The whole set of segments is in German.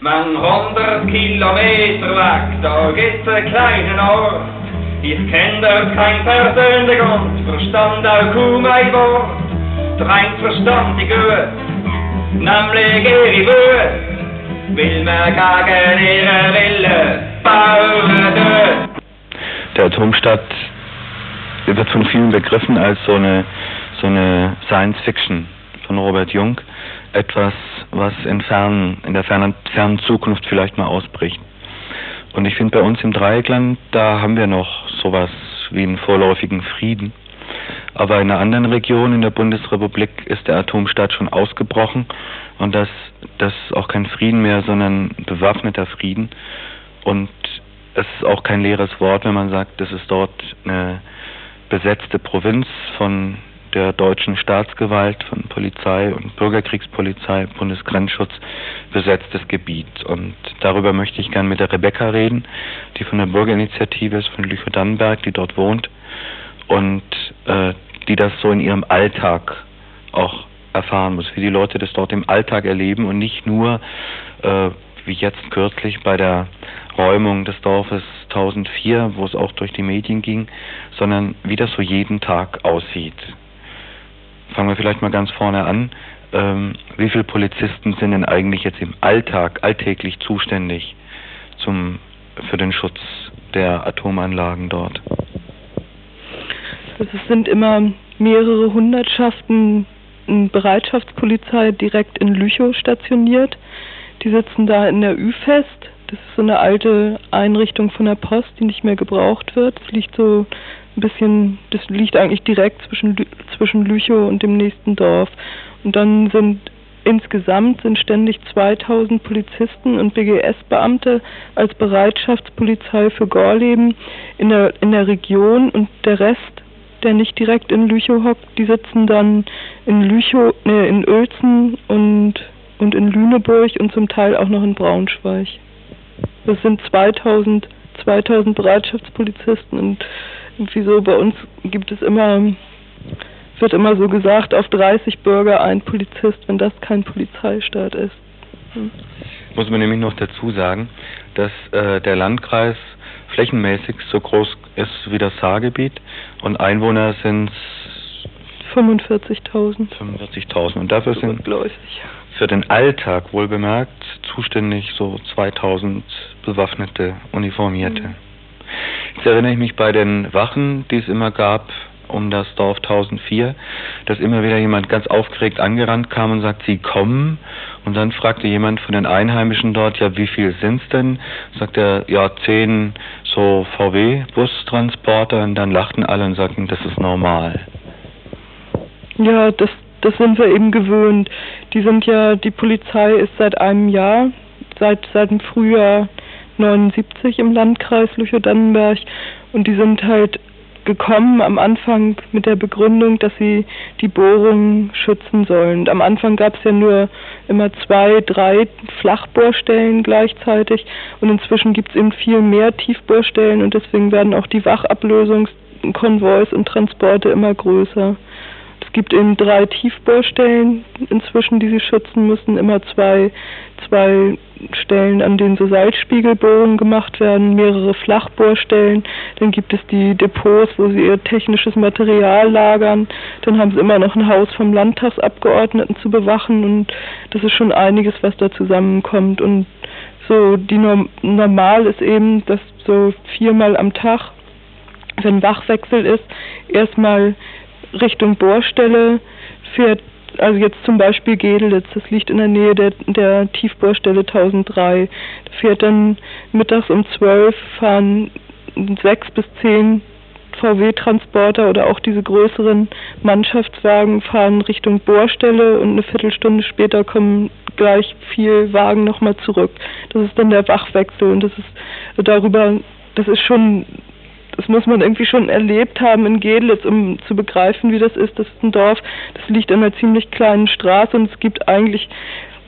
Man hundert Kilometer weg, da gibt's einen kleinen Ort. Ich kenn dort kein persönlich und verstand auch kaum ein Wort. Eins verstand ich gut, nämlich ihre Wut, will man gegen ihre Wille bauen. Der Atomstadt wird von vielen begriffen als so eine, so eine Science Fiction von Robert Jung. Etwas, was in, fernen, in der fernen, fernen Zukunft vielleicht mal ausbricht. Und ich finde bei uns im Dreieckland, da haben wir noch sowas wie einen vorläufigen Frieden. Aber in einer anderen Region in der Bundesrepublik ist der Atomstaat schon ausgebrochen und das, das ist auch kein Frieden mehr, sondern bewaffneter Frieden. Und es ist auch kein leeres Wort, wenn man sagt, das ist dort eine besetzte Provinz von der deutschen Staatsgewalt, von Polizei und Bürgerkriegspolizei, Bundesgrenzschutz besetztes Gebiet. Und darüber möchte ich gern mit der Rebecca reden, die von der Bürgerinitiative ist, von Lüchow-Dannenberg, die dort wohnt und äh, die das so in ihrem Alltag auch erfahren muss, wie die Leute das dort im Alltag erleben und nicht nur äh, wie jetzt kürzlich bei der Räumung des Dorfes 1004, wo es auch durch die Medien ging, sondern wie das so jeden Tag aussieht. Fangen wir vielleicht mal ganz vorne an. Ähm, wie viele Polizisten sind denn eigentlich jetzt im Alltag, alltäglich zuständig zum, für den Schutz der Atomanlagen dort? Es sind immer mehrere Hundertschaften Bereitschaftspolizei direkt in Lüchow stationiert. Die sitzen da in der Ü-Fest. Das ist so eine alte Einrichtung von der Post, die nicht mehr gebraucht wird. Das liegt so ein bisschen, das liegt eigentlich direkt zwischen, zwischen Lüchow und dem nächsten Dorf. Und dann sind insgesamt sind ständig 2000 Polizisten und BGS-Beamte als Bereitschaftspolizei für Gorleben in der, in der Region und der Rest der nicht direkt in Lüchow hockt, die sitzen dann in Lüchow, ne, in Uelzen und, und in Lüneburg und zum Teil auch noch in Braunschweig. Das sind 2000, 2000 Bereitschaftspolizisten und irgendwie so bei uns gibt es immer, wird immer so gesagt, auf 30 Bürger ein Polizist, wenn das kein Polizeistaat ist. Hm. Muss man nämlich noch dazu sagen, dass äh, der Landkreis flächenmäßig so groß ist wie das Saargebiet und Einwohner sind 45.000. 45.000 und dafür sind für den Alltag wohlbemerkt zuständig so 2000 bewaffnete Uniformierte. Mhm. Jetzt erinnere ich mich bei den Wachen, die es immer gab, um das Dorf 1004, dass immer wieder jemand ganz aufgeregt angerannt kam und sagt, Sie kommen. Und dann fragte jemand von den Einheimischen dort, ja, wie viel sind's denn? Sagt er, ja, zehn so VW-Bustransporter. Und dann lachten alle und sagten, das ist normal. Ja, das, das sind wir eben gewöhnt. Die sind ja, die Polizei ist seit einem Jahr, seit, seit dem Frühjahr 79 im Landkreis Lüchow-Dannenberg und die sind halt gekommen am Anfang mit der Begründung, dass sie die Bohrungen schützen sollen. Und am Anfang gab es ja nur immer zwei, drei Flachbohrstellen gleichzeitig und inzwischen gibt es eben viel mehr Tiefbohrstellen und deswegen werden auch die Wachablösungskonvois und Transporte immer größer. Es gibt eben drei Tiefbohrstellen inzwischen, die sie schützen müssen, immer zwei, zwei Stellen, an denen so Salzspiegelbohrungen gemacht werden, mehrere Flachbohrstellen, dann gibt es die Depots, wo sie ihr technisches Material lagern, dann haben sie immer noch ein Haus vom Landtagsabgeordneten zu bewachen. Und das ist schon einiges, was da zusammenkommt. Und so die Norm normal ist eben, dass so viermal am Tag, wenn Wachwechsel ist, erstmal Richtung Bohrstelle fährt, also jetzt zum Beispiel Gedelitz, das liegt in der Nähe der, der Tiefbohrstelle 1003. Da fährt dann mittags um 12 fahren sechs bis zehn VW-Transporter oder auch diese größeren Mannschaftswagen fahren Richtung Bohrstelle und eine Viertelstunde später kommen gleich vier Wagen nochmal zurück. Das ist dann der Wachwechsel und das ist darüber, das ist schon das muss man irgendwie schon erlebt haben in Gedlitz, um zu begreifen, wie das ist. Das ist ein Dorf, das liegt an einer ziemlich kleinen Straße und es gibt eigentlich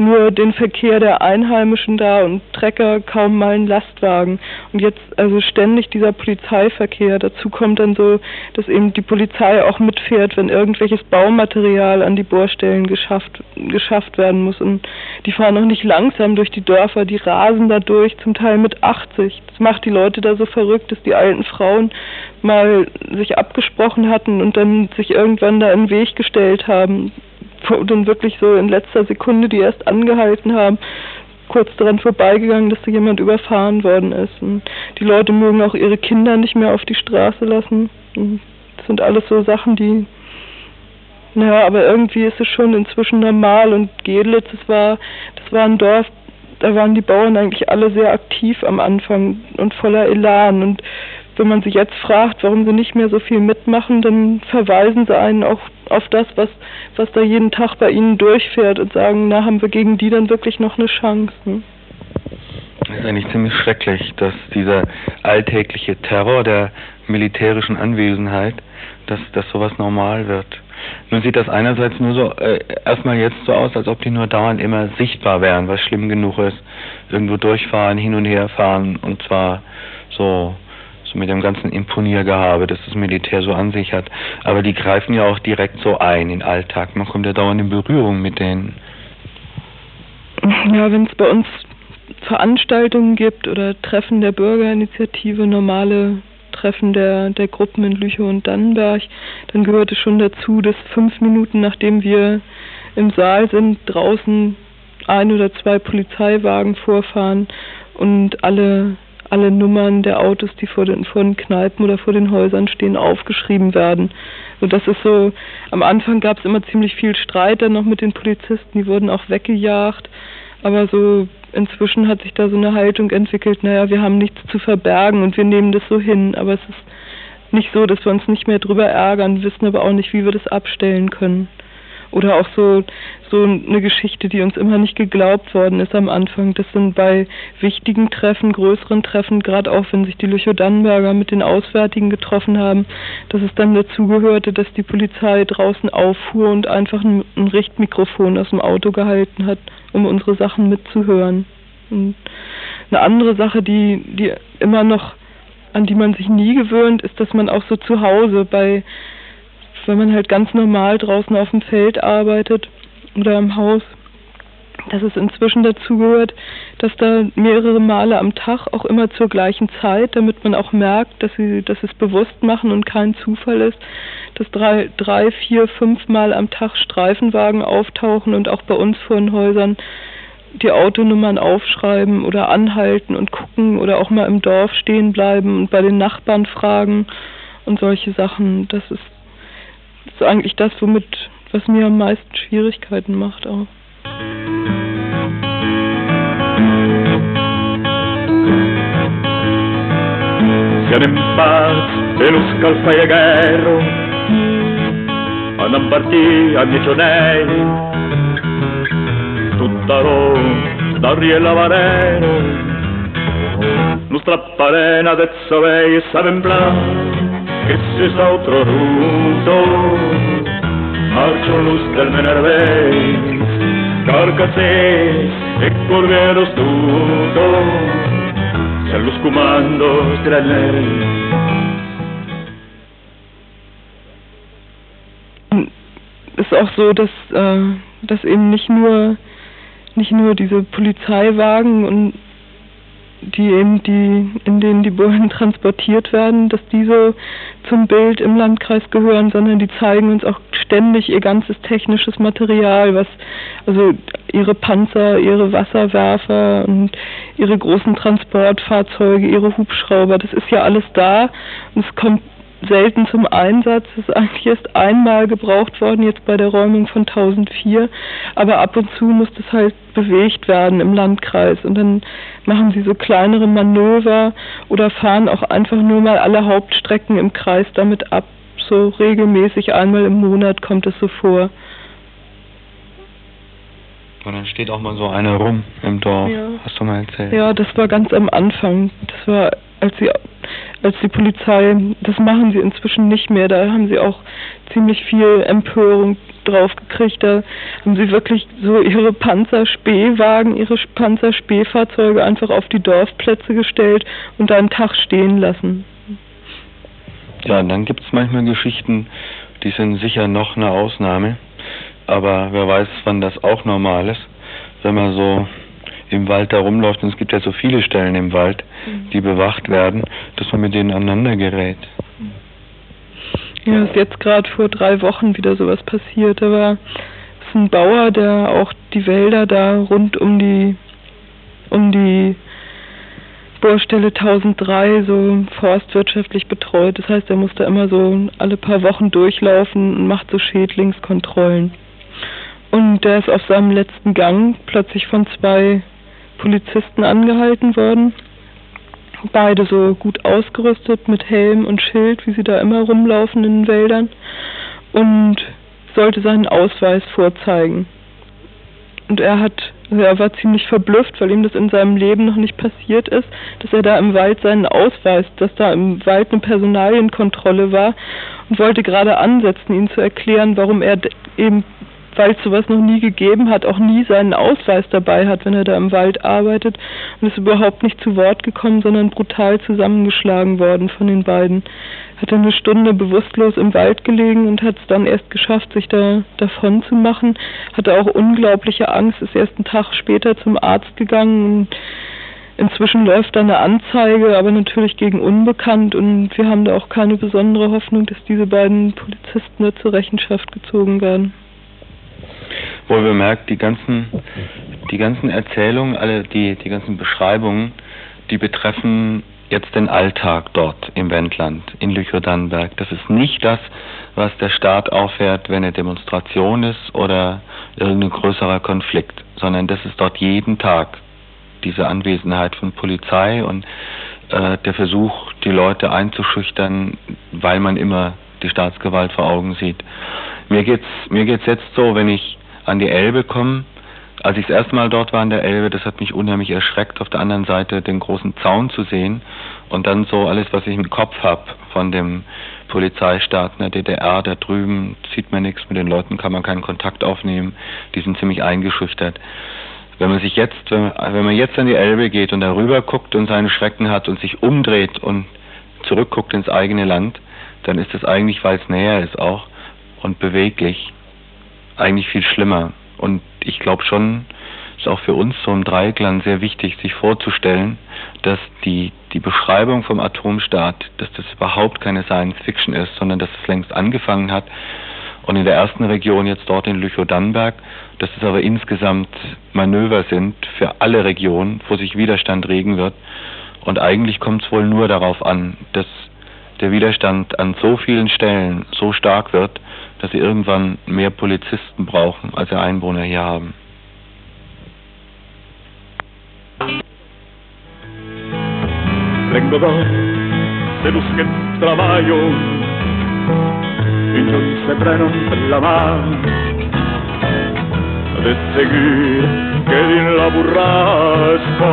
nur den Verkehr der Einheimischen da und Trecker kaum mal ein Lastwagen. Und jetzt also ständig dieser Polizeiverkehr. Dazu kommt dann so, dass eben die Polizei auch mitfährt, wenn irgendwelches Baumaterial an die Bohrstellen geschafft, geschafft werden muss. Und die fahren auch nicht langsam durch die Dörfer, die rasen da durch, zum Teil mit 80. Das macht die Leute da so verrückt, dass die alten Frauen mal sich abgesprochen hatten und dann sich irgendwann da in den Weg gestellt haben dann wirklich so in letzter Sekunde die erst angehalten haben, kurz daran vorbeigegangen, dass da jemand überfahren worden ist. Und die Leute mögen auch ihre Kinder nicht mehr auf die Straße lassen. Und das sind alles so Sachen, die naja, aber irgendwie ist es schon inzwischen normal und Gedlitz, das war, das war ein Dorf, da waren die Bauern eigentlich alle sehr aktiv am Anfang und voller Elan und wenn man sie jetzt fragt, warum sie nicht mehr so viel mitmachen, dann verweisen sie einen auch auf das, was, was da jeden Tag bei ihnen durchfährt und sagen, na, haben wir gegen die dann wirklich noch eine Chance? Ne? Das ist eigentlich ziemlich schrecklich, dass dieser alltägliche Terror der militärischen Anwesenheit, dass, dass sowas normal wird. Nun sieht das einerseits nur so äh, erstmal jetzt so aus, als ob die nur dauernd immer sichtbar wären, was schlimm genug ist. Irgendwo durchfahren, hin und her fahren und zwar so mit dem ganzen Imponiergehabe, das das Militär so an sich hat. Aber die greifen ja auch direkt so ein in den Alltag. Man kommt ja dauernd in Berührung mit denen. Ja, wenn es bei uns Veranstaltungen gibt oder Treffen der Bürgerinitiative, normale Treffen der, der Gruppen in Lüchow und Dannenberg, dann gehört es schon dazu, dass fünf Minuten nachdem wir im Saal sind, draußen ein oder zwei Polizeiwagen vorfahren und alle alle Nummern der Autos, die vor den, vor den Kneipen oder vor den Häusern stehen, aufgeschrieben werden. Und das ist so, am Anfang gab es immer ziemlich viel Streit dann noch mit den Polizisten, die wurden auch weggejagt. Aber so inzwischen hat sich da so eine Haltung entwickelt, naja, wir haben nichts zu verbergen und wir nehmen das so hin. Aber es ist nicht so, dass wir uns nicht mehr drüber ärgern, wissen aber auch nicht, wie wir das abstellen können. Oder auch so, so eine Geschichte, die uns immer nicht geglaubt worden ist am Anfang. Das sind bei wichtigen Treffen, größeren Treffen, gerade auch wenn sich die Lüchow-Dannenberger mit den Auswärtigen getroffen haben, dass es dann dazugehörte, dass die Polizei draußen auffuhr und einfach ein, ein Richtmikrofon aus dem Auto gehalten hat, um unsere Sachen mitzuhören. Und eine andere Sache, die, die immer noch, an die man sich nie gewöhnt, ist, dass man auch so zu Hause bei wenn man halt ganz normal draußen auf dem Feld arbeitet oder im Haus, dass es inzwischen dazu gehört, dass da mehrere Male am Tag auch immer zur gleichen Zeit, damit man auch merkt, dass sie, dass es bewusst machen und kein Zufall ist, dass drei, drei, vier, fünf Mal am Tag Streifenwagen auftauchen und auch bei uns vor den Häusern die Autonummern aufschreiben oder anhalten und gucken oder auch mal im Dorf stehen bleiben und bei den Nachbarn fragen und solche Sachen. Das ist das ist eigentlich das, womit, was mir am meisten Schwierigkeiten macht auch. Siamo in paz e lo scalfaiagherro Andan partì a Micionei Tutta Roma, da Riella Vareno Nu strapparena de sovei e saben blanc che si sa otro ruto Marcio luz del Menervei Carcasés e corderos tuto Se los comandos de ist auch so, dass, äh, dass eben nicht nur nicht nur diese Polizeiwagen und die eben die, in denen die Bullen transportiert werden, dass die so zum Bild im Landkreis gehören, sondern die zeigen uns auch ständig ihr ganzes technisches Material, was also ihre Panzer, ihre Wasserwerfer und ihre großen Transportfahrzeuge, ihre Hubschrauber, das ist ja alles da. Und es kommt selten zum Einsatz. Es ist eigentlich erst einmal gebraucht worden, jetzt bei der Räumung von 1004. Aber ab und zu muss das halt bewegt werden im Landkreis. Und dann machen sie so kleinere Manöver oder fahren auch einfach nur mal alle Hauptstrecken im Kreis damit ab. So regelmäßig einmal im Monat kommt es so vor. Und dann steht auch mal so eine rum im Dorf, ja. hast du mal erzählt. Ja, das war ganz am Anfang. Das war, als sie als die Polizei, das machen sie inzwischen nicht mehr, da haben sie auch ziemlich viel Empörung drauf gekriegt, da haben sie wirklich so ihre Panzerspähwagen, ihre Panzerspähfahrzeuge einfach auf die Dorfplätze gestellt und da einen Tag stehen lassen. Ja, und dann gibt es manchmal Geschichten, die sind sicher noch eine Ausnahme, aber wer weiß, wann das auch normal ist, wenn man so im Wald da rumläuft, und es gibt ja so viele Stellen im Wald, mhm. die bewacht werden, dass man mit denen aneinander gerät. Ja, ist jetzt gerade vor drei Wochen wieder sowas passiert. Da war ist ein Bauer, der auch die Wälder da rund um die um die Bohrstelle 1003 so forstwirtschaftlich betreut. Das heißt, er muss da immer so alle paar Wochen durchlaufen und macht so Schädlingskontrollen. Und der ist auf seinem letzten Gang plötzlich von zwei Polizisten angehalten worden. Beide so gut ausgerüstet mit Helm und Schild, wie sie da immer rumlaufen in den Wäldern. Und sollte seinen Ausweis vorzeigen. Und er hat, also er war ziemlich verblüfft, weil ihm das in seinem Leben noch nicht passiert ist, dass er da im Wald seinen Ausweis, dass da im Wald eine Personalienkontrolle war und wollte gerade ansetzen, ihm zu erklären, warum er eben weil es sowas noch nie gegeben hat, auch nie seinen Ausweis dabei hat, wenn er da im Wald arbeitet und ist überhaupt nicht zu Wort gekommen, sondern brutal zusammengeschlagen worden von den beiden. Hat eine Stunde bewusstlos im Wald gelegen und hat es dann erst geschafft, sich da davon zu machen. Hatte auch unglaubliche Angst, ist erst einen Tag später zum Arzt gegangen und Inzwischen läuft da eine Anzeige, aber natürlich gegen Unbekannt und wir haben da auch keine besondere Hoffnung, dass diese beiden Polizisten da zur Rechenschaft gezogen werden wohl bemerkt, die ganzen, die ganzen Erzählungen, alle die, die ganzen Beschreibungen, die betreffen jetzt den Alltag dort im Wendland, in Lüchow-Dannenberg. Das ist nicht das, was der Staat auffährt, wenn eine Demonstration ist oder irgendein größerer Konflikt, sondern das ist dort jeden Tag diese Anwesenheit von Polizei und äh, der Versuch, die Leute einzuschüchtern, weil man immer die Staatsgewalt vor Augen sieht. Mir geht's mir geht's jetzt so, wenn ich an die Elbe kommen. Als ich das erste Mal dort war an der Elbe, das hat mich unheimlich erschreckt, auf der anderen Seite den großen Zaun zu sehen und dann so alles, was ich im Kopf habe von dem Polizeistaat in der DDR, da drüben sieht man nichts, mit den Leuten kann man keinen Kontakt aufnehmen, die sind ziemlich eingeschüchtert. Wenn man sich jetzt, wenn man jetzt an die Elbe geht und darüber guckt und seine Schrecken hat und sich umdreht und zurückguckt ins eigene Land, dann ist das eigentlich, weil es näher ist auch und beweglich eigentlich viel schlimmer. Und ich glaube schon, ist auch für uns so im Dreieckland sehr wichtig, sich vorzustellen, dass die, die Beschreibung vom Atomstaat, dass das überhaupt keine Science Fiction ist, sondern dass es längst angefangen hat. Und in der ersten Region jetzt dort in Lüchow-Dannenberg, dass es aber insgesamt Manöver sind für alle Regionen, wo sich Widerstand regen wird. Und eigentlich kommt es wohl nur darauf an, dass der Widerstand an so vielen Stellen so stark wird, dass sie irgendwann mehr Polizisten brauchen, als wir Einwohner hier haben. Vengo da se los que trabajo y no se prenen la mano de seguir que din la burrasco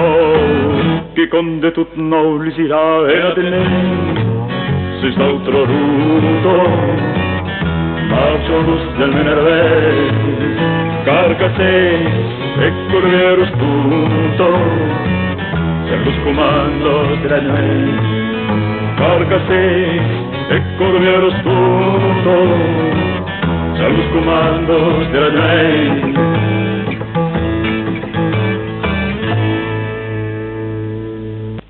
que con de tut no lisirà e a tener se sta altro ruto Marciolus del venerdì, carcasses e corriero spunto, ser los comandos de la nuez. Carcasses e corriero spunto, ser los comandos de la nuez.